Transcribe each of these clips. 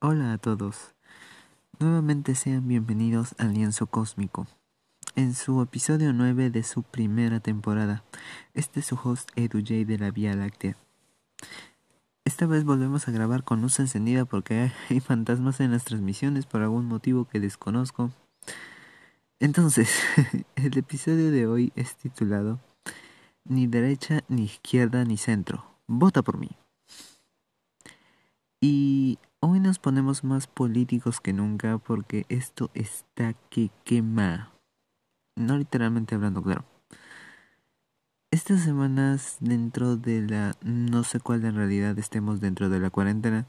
Hola a todos. Nuevamente sean bienvenidos al Lienzo Cósmico. En su episodio 9 de su primera temporada, este es su host Edu J de la Vía Láctea. Esta vez volvemos a grabar con luz encendida porque hay fantasmas en las transmisiones por algún motivo que desconozco. Entonces, el episodio de hoy es titulado Ni derecha, ni izquierda, ni centro. Vota por mí. Y Hoy nos ponemos más políticos que nunca porque esto está que quema. No literalmente hablando, claro. Estas semanas dentro de la... no sé cuál en realidad estemos dentro de la cuarentena,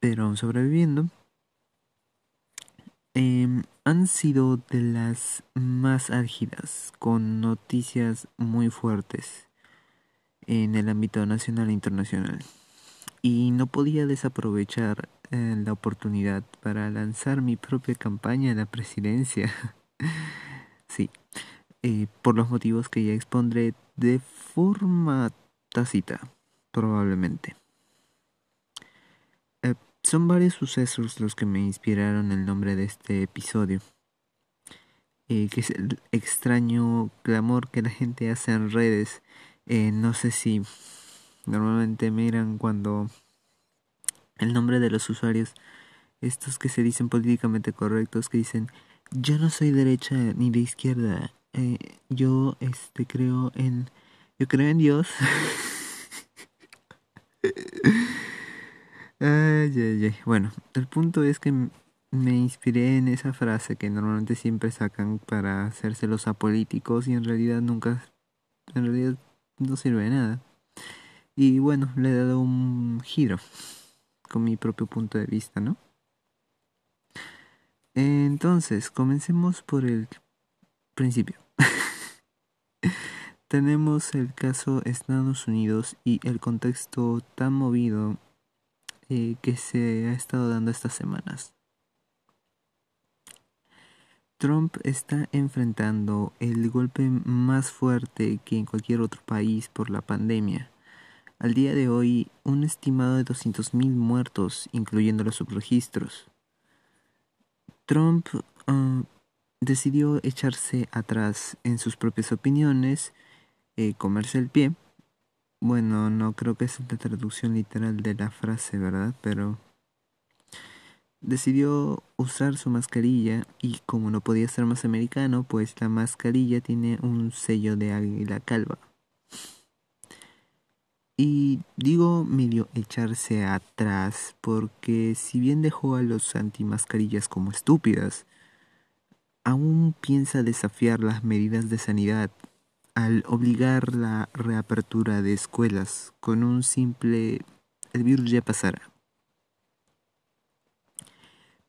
pero sobreviviendo, em, han sido de las más álgidas, con noticias muy fuertes en el ámbito nacional e internacional y no podía desaprovechar eh, la oportunidad para lanzar mi propia campaña a la presidencia. sí, eh, por los motivos que ya expondré de forma tácita, probablemente. Eh, son varios sucesos los que me inspiraron el nombre de este episodio, que es el extraño clamor que la gente hace en redes. no sé si Normalmente miran cuando el nombre de los usuarios, estos que se dicen políticamente correctos, que dicen yo no soy derecha ni de izquierda, eh, yo este creo en yo creo en Dios. Bueno, el punto es que me inspiré en esa frase que normalmente siempre sacan para hacerse los apolíticos y en realidad nunca, en realidad no sirve de nada. Y bueno, le he dado un giro con mi propio punto de vista, ¿no? Entonces, comencemos por el principio. Tenemos el caso Estados Unidos y el contexto tan movido eh, que se ha estado dando estas semanas. Trump está enfrentando el golpe más fuerte que en cualquier otro país por la pandemia al día de hoy, un estimado de 200.000 muertos, incluyendo los subregistros. Trump ah, decidió echarse atrás en sus propias opiniones, eh, comerse el pie. Bueno, no creo que sea la traducción literal de la frase, ¿verdad? Pero decidió usar su mascarilla y como no podía ser más americano, pues la mascarilla tiene un sello de águila calva. Y digo medio echarse atrás porque si bien dejó a los antimascarillas como estúpidas, aún piensa desafiar las medidas de sanidad al obligar la reapertura de escuelas con un simple el virus ya pasará.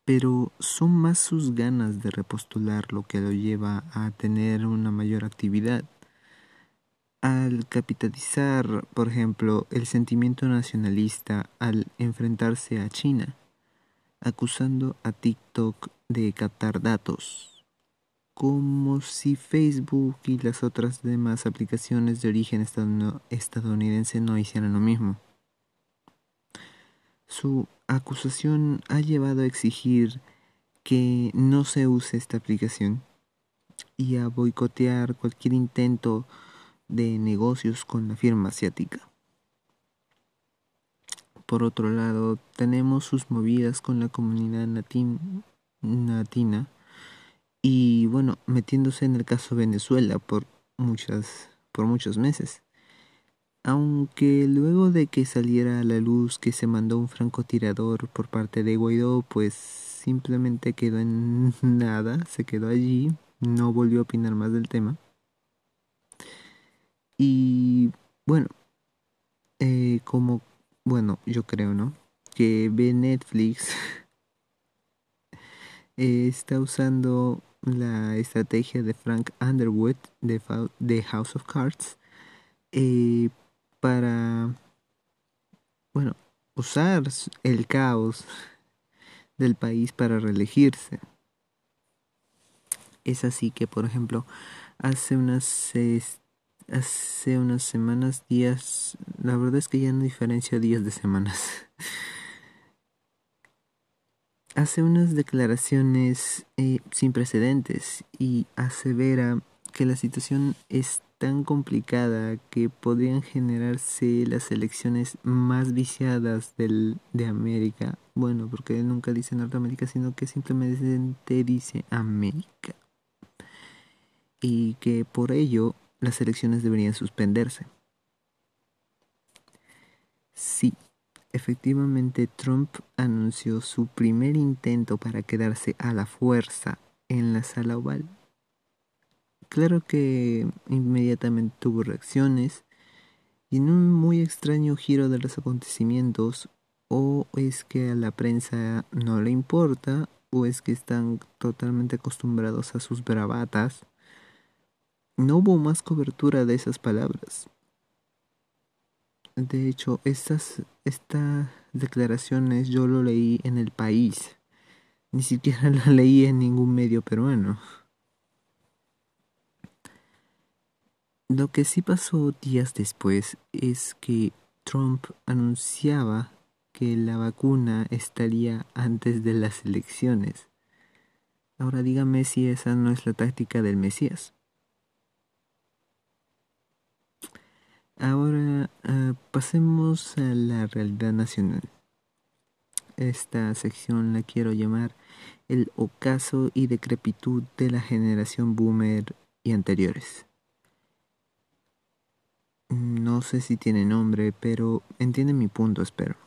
Pero son más sus ganas de repostular lo que lo lleva a tener una mayor actividad al capitalizar, por ejemplo, el sentimiento nacionalista al enfrentarse a China, acusando a TikTok de captar datos, como si Facebook y las otras demás aplicaciones de origen estadounidense no hicieran lo mismo. Su acusación ha llevado a exigir que no se use esta aplicación y a boicotear cualquier intento de negocios con la firma asiática. Por otro lado, tenemos sus movidas con la comunidad latina y bueno, metiéndose en el caso Venezuela por muchas por muchos meses. Aunque luego de que saliera a la luz que se mandó un francotirador por parte de Guaidó, pues simplemente quedó en nada, se quedó allí, no volvió a opinar más del tema. Y bueno, eh, como, bueno, yo creo, ¿no? Que ve Netflix está usando la estrategia de Frank Underwood de, de House of Cards eh, para, bueno, usar el caos del país para reelegirse. Es así que, por ejemplo, hace unas hace unas semanas, días, la verdad es que ya no diferencio días de semanas. hace unas declaraciones eh, sin precedentes y asevera que la situación es tan complicada que podrían generarse las elecciones más viciadas del, de América. Bueno, porque él nunca dice Norteamérica, sino que simplemente dice América. Y que por ello las elecciones deberían suspenderse. Sí, efectivamente Trump anunció su primer intento para quedarse a la fuerza en la sala oval. Claro que inmediatamente tuvo reacciones y en un muy extraño giro de los acontecimientos o es que a la prensa no le importa o es que están totalmente acostumbrados a sus bravatas no hubo más cobertura de esas palabras. De hecho, estas, estas declaraciones yo lo leí en el país. Ni siquiera lo leí en ningún medio peruano. Lo que sí pasó días después es que Trump anunciaba que la vacuna estaría antes de las elecciones. Ahora dígame si esa no es la táctica del Mesías. Ahora ah, pasemos a la realidad nacional. Esta sección la quiero llamar el ocaso y decrepitud de la generación boomer y anteriores. No sé si tiene nombre, pero entiende mi punto, espero.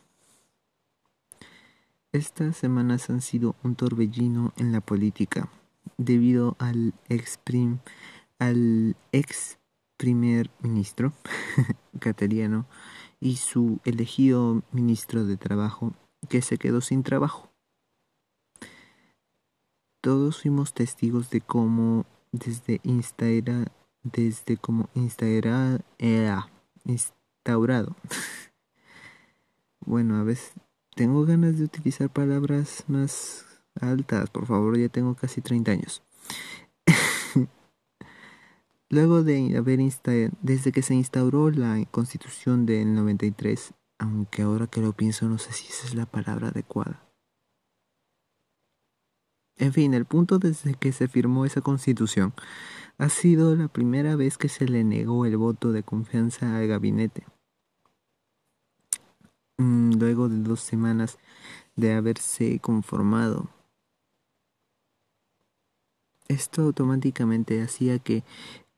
Estas semanas han sido un torbellino en la política debido al ex, al ex primer ministro, Cateriano, y su elegido ministro de Trabajo, que se quedó sin trabajo. Todos fuimos testigos de cómo desde instaura, desde como instaura, era instaurado. bueno, a veces tengo ganas de utilizar palabras más altas, por favor, ya tengo casi 30 años. Luego de haber desde que se instauró la Constitución del 93, aunque ahora que lo pienso no sé si esa es la palabra adecuada. En fin, el punto desde que se firmó esa Constitución ha sido la primera vez que se le negó el voto de confianza al gabinete. Mm, luego de dos semanas de haberse conformado esto automáticamente hacía que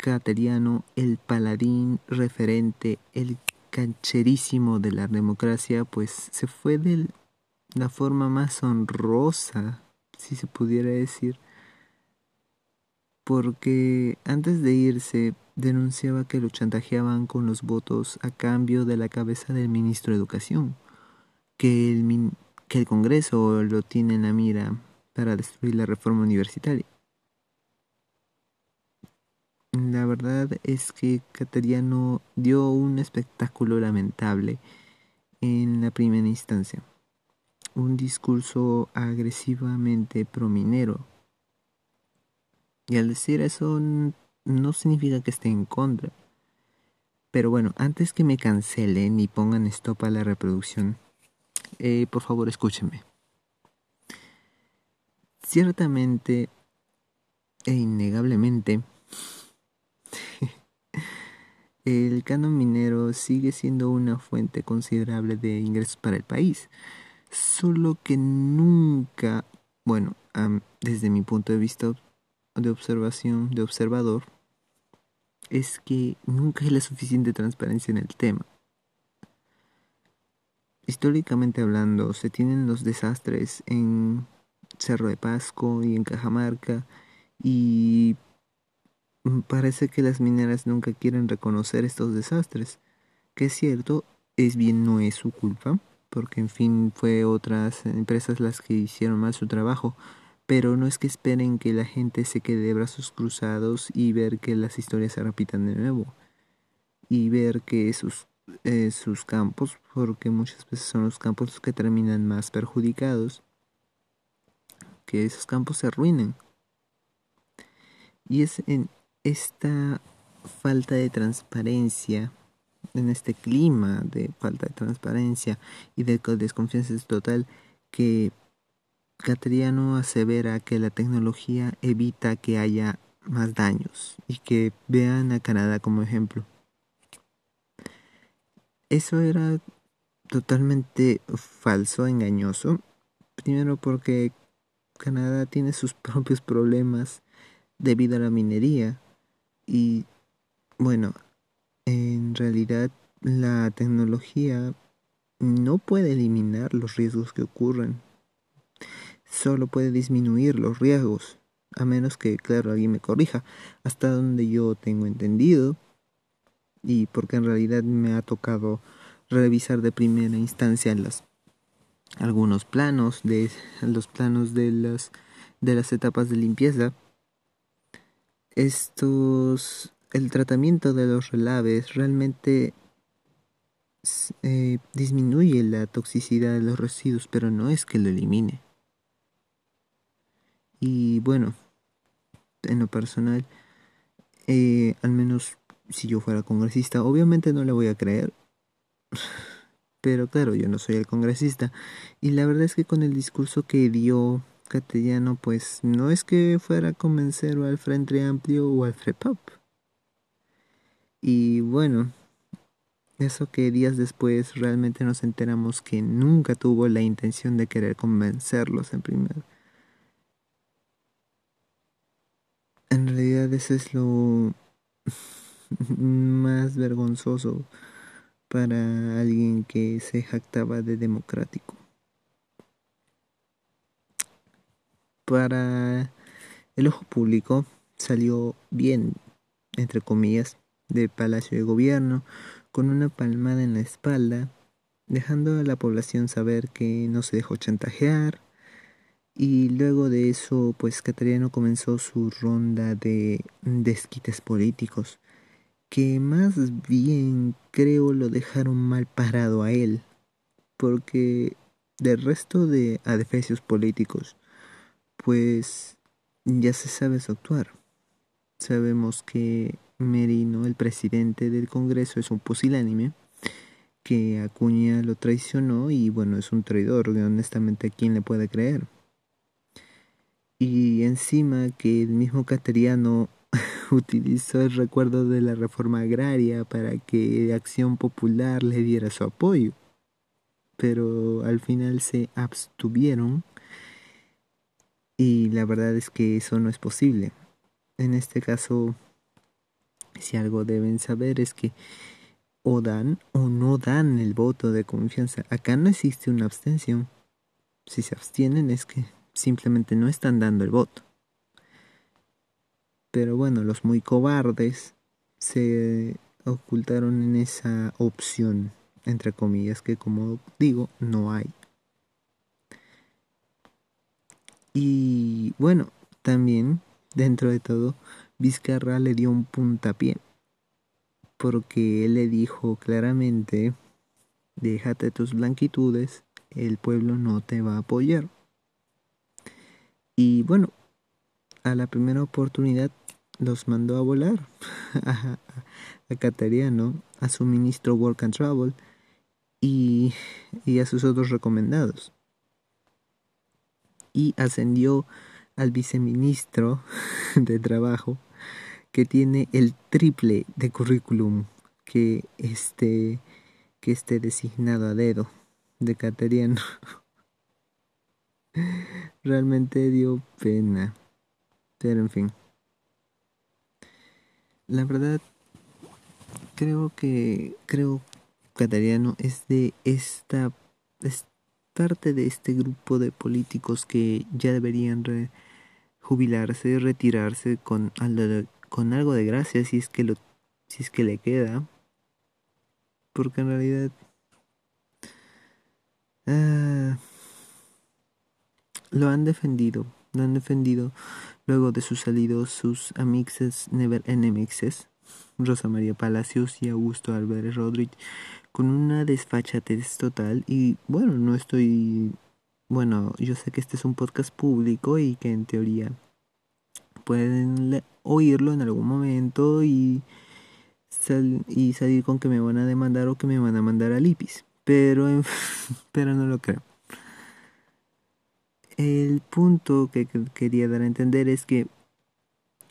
Cateriano, el paladín referente, el cancherísimo de la democracia, pues se fue de la forma más honrosa, si se pudiera decir, porque antes de irse denunciaba que lo chantajeaban con los votos a cambio de la cabeza del ministro de Educación, que el, que el Congreso lo tiene en la mira para destruir la reforma universitaria. La verdad es que Cateriano dio un espectáculo lamentable en la primera instancia. Un discurso agresivamente prominero. Y al decir eso no significa que esté en contra. Pero bueno, antes que me cancelen y pongan stop a la reproducción, eh, por favor escúchenme. Ciertamente e innegablemente, el canon minero sigue siendo una fuente considerable de ingresos para el país, solo que nunca, bueno, desde mi punto de vista de observación, de observador, es que nunca hay la suficiente transparencia en el tema. Históricamente hablando, se tienen los desastres en Cerro de Pasco y en Cajamarca y parece que las mineras nunca quieren reconocer estos desastres, que es cierto, es bien no es su culpa, porque en fin fue otras empresas las que hicieron mal su trabajo, pero no es que esperen que la gente se quede de brazos cruzados y ver que las historias se repitan de nuevo, y ver que sus, eh, sus campos, porque muchas veces son los campos los que terminan más perjudicados, que esos campos se arruinen. Y es en esta falta de transparencia, en este clima de falta de transparencia y de desconfianza total, que Catriano asevera que la tecnología evita que haya más daños y que vean a Canadá como ejemplo. Eso era totalmente falso, engañoso. Primero porque Canadá tiene sus propios problemas debido a la minería y bueno, en realidad la tecnología no puede eliminar los riesgos que ocurren, solo puede disminuir los riesgos, a menos que, claro, alguien me corrija, hasta donde yo tengo entendido, y porque en realidad me ha tocado revisar de primera instancia las, algunos planos de los planos de las de las etapas de limpieza estos el tratamiento de los relaves realmente eh, disminuye la toxicidad de los residuos pero no es que lo elimine y bueno en lo personal eh, al menos si yo fuera congresista obviamente no le voy a creer pero claro, yo no soy el congresista. Y la verdad es que con el discurso que dio Castellano, pues no es que fuera a convencer al Frente Amplio o al FREPOP. Y bueno, eso que días después realmente nos enteramos que nunca tuvo la intención de querer convencerlos en primer. En realidad eso es lo más vergonzoso para alguien que se jactaba de democrático. Para el ojo público salió bien, entre comillas, de Palacio de Gobierno, con una palmada en la espalda, dejando a la población saber que no se dejó chantajear. Y luego de eso, pues Cateriano comenzó su ronda de desquites políticos, que más bien creo lo dejaron mal parado a él, porque del resto de adefesios políticos, pues ya se sabe su actuar. Sabemos que Merino, el presidente del Congreso, es un pusilánime, que Acuña lo traicionó y bueno, es un traidor, honestamente, ¿a quién le puede creer? Y encima que el mismo Cateriano utilizó el recuerdo de la reforma agraria para que Acción Popular le diera su apoyo, pero al final se abstuvieron y la verdad es que eso no es posible. En este caso, si algo deben saber es que o dan o no dan el voto de confianza. Acá no existe una abstención. Si se abstienen es que simplemente no están dando el voto. Pero bueno, los muy cobardes se ocultaron en esa opción, entre comillas, que como digo, no hay. Y bueno, también, dentro de todo, Vizcarra le dio un puntapié, porque él le dijo claramente, déjate tus blanquitudes, el pueblo no te va a apoyar. Y bueno, a la primera oportunidad los mandó a volar a, Cateriano, a su ministro Work and Travel y, y a sus otros recomendados. Y ascendió al viceministro de Trabajo, que tiene el triple de currículum que esté, que esté designado a dedo de Cateriano. Realmente dio pena. Pero en fin. La verdad, creo que, creo, Catariano es de esta, es parte de este grupo de políticos que ya deberían jubilarse, retirarse con, con algo de gracia si es que lo, le queda, porque en realidad ah, lo han defendido, lo han defendido Luego de su salido, sus amixes Never Enemixes, Rosa María Palacios y Augusto Álvarez Rodríguez, con una desfachatez total. Y bueno, no estoy bueno, yo sé que este es un podcast público y que en teoría pueden oírlo en algún momento y, y salir con que me van a demandar o que me van a mandar al IPIS. Pero, pero no lo creo. El punto que quería dar a entender es que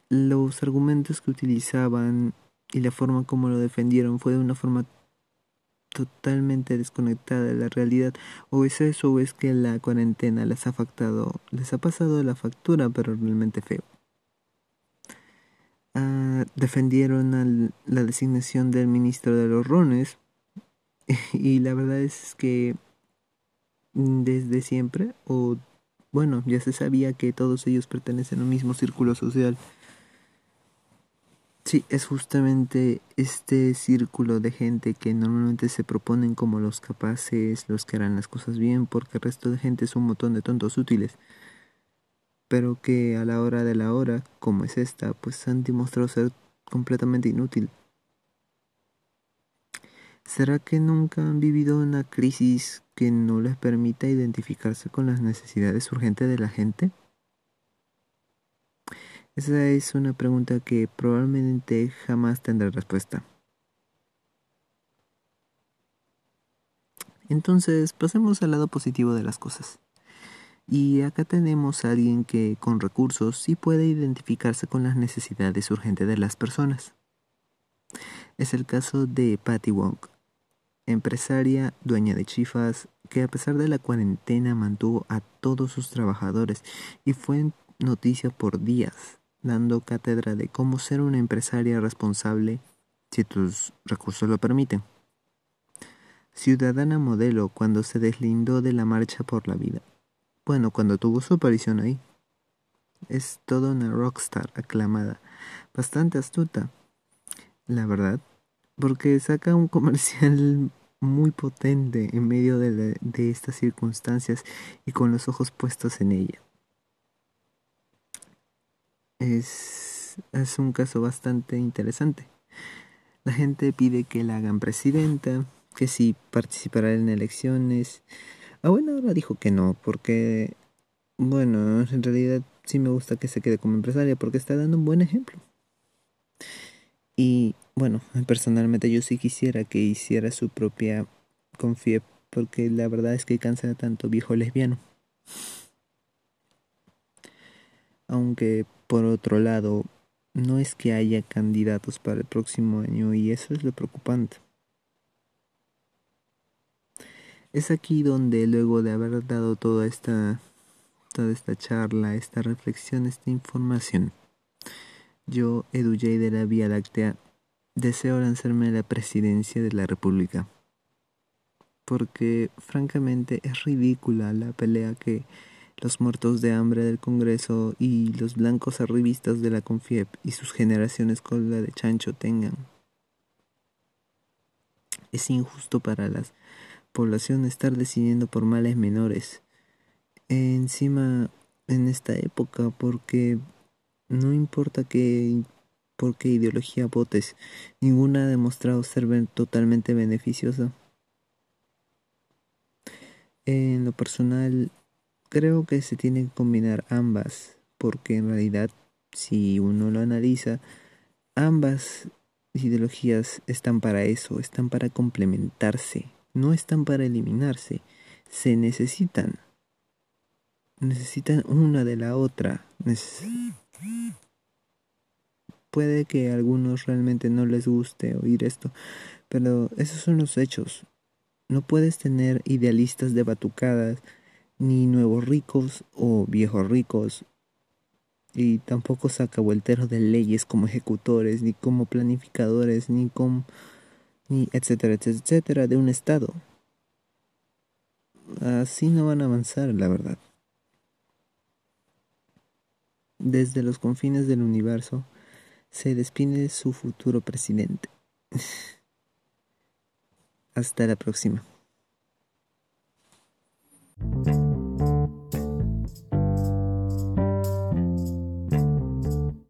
los argumentos que utilizaban y la forma como lo defendieron fue de una forma totalmente desconectada de la realidad. O es eso o es que la cuarentena les ha afectado les ha pasado la factura pero realmente feo. Ah, defendieron la designación del ministro de los rones. Y la verdad es que desde siempre o bueno ya se sabía que todos ellos pertenecen a un mismo círculo social Sí, es justamente este círculo de gente que normalmente se proponen como los capaces, los que harán las cosas bien, porque el resto de gente es un montón de tontos útiles, pero que a la hora de la hora, como es esta, pues han demostrado ser completamente inútil. ¿Será que nunca han vivido una crisis que no les permita identificarse con las necesidades urgentes de la gente? Esa es una pregunta que probablemente jamás tendrá respuesta. Entonces, pasemos al lado positivo de las cosas. Y acá tenemos a alguien que con recursos sí puede identificarse con las necesidades urgentes de las personas. Es el caso de Patty Wong, empresaria, dueña de chifas, que a pesar de la cuarentena mantuvo a todos sus trabajadores y fue noticia por días dando cátedra de cómo ser una empresaria responsable si tus recursos lo permiten. Ciudadana modelo cuando se deslindó de la marcha por la vida. Bueno, cuando tuvo su aparición ahí. Es toda una rockstar aclamada, bastante astuta, la verdad, porque saca un comercial muy potente en medio de, de estas circunstancias y con los ojos puestos en ella es, es un caso bastante interesante. La gente pide que la hagan presidenta, que si participará en elecciones. Ah, bueno, ahora dijo que no, porque, bueno, en realidad sí me gusta que se quede como empresaria porque está dando un buen ejemplo. Y bueno, personalmente yo sí quisiera que hiciera su propia confie, porque la verdad es que cansa tanto viejo lesbiano. Aunque por otro lado, no es que haya candidatos para el próximo año y eso es lo preocupante. Es aquí donde luego de haber dado toda esta toda esta charla, esta reflexión, esta información, yo, Edu J de la Vía Láctea, deseo lanzarme a la presidencia de la República. Porque francamente es ridícula la pelea que los muertos de hambre del Congreso y los blancos arribistas de la Confiep y sus generaciones con la de Chancho tengan. Es injusto para la población estar decidiendo por males menores. Encima, en esta época, porque no importa qué, por qué ideología votes, ninguna ha demostrado ser totalmente beneficiosa. En lo personal, Creo que se tienen que combinar ambas, porque en realidad, si uno lo analiza, ambas ideologías están para eso, están para complementarse, no están para eliminarse, se necesitan. Necesitan una de la otra. Puede que a algunos realmente no les guste oír esto, pero esos son los hechos. No puedes tener idealistas de batucadas ni nuevos ricos o viejos ricos, y tampoco saca vuelteros de leyes como ejecutores, ni como planificadores, ni como ni etcétera, etcétera, de un Estado. Así no van a avanzar, la verdad. Desde los confines del universo se despide su futuro presidente. Hasta la próxima.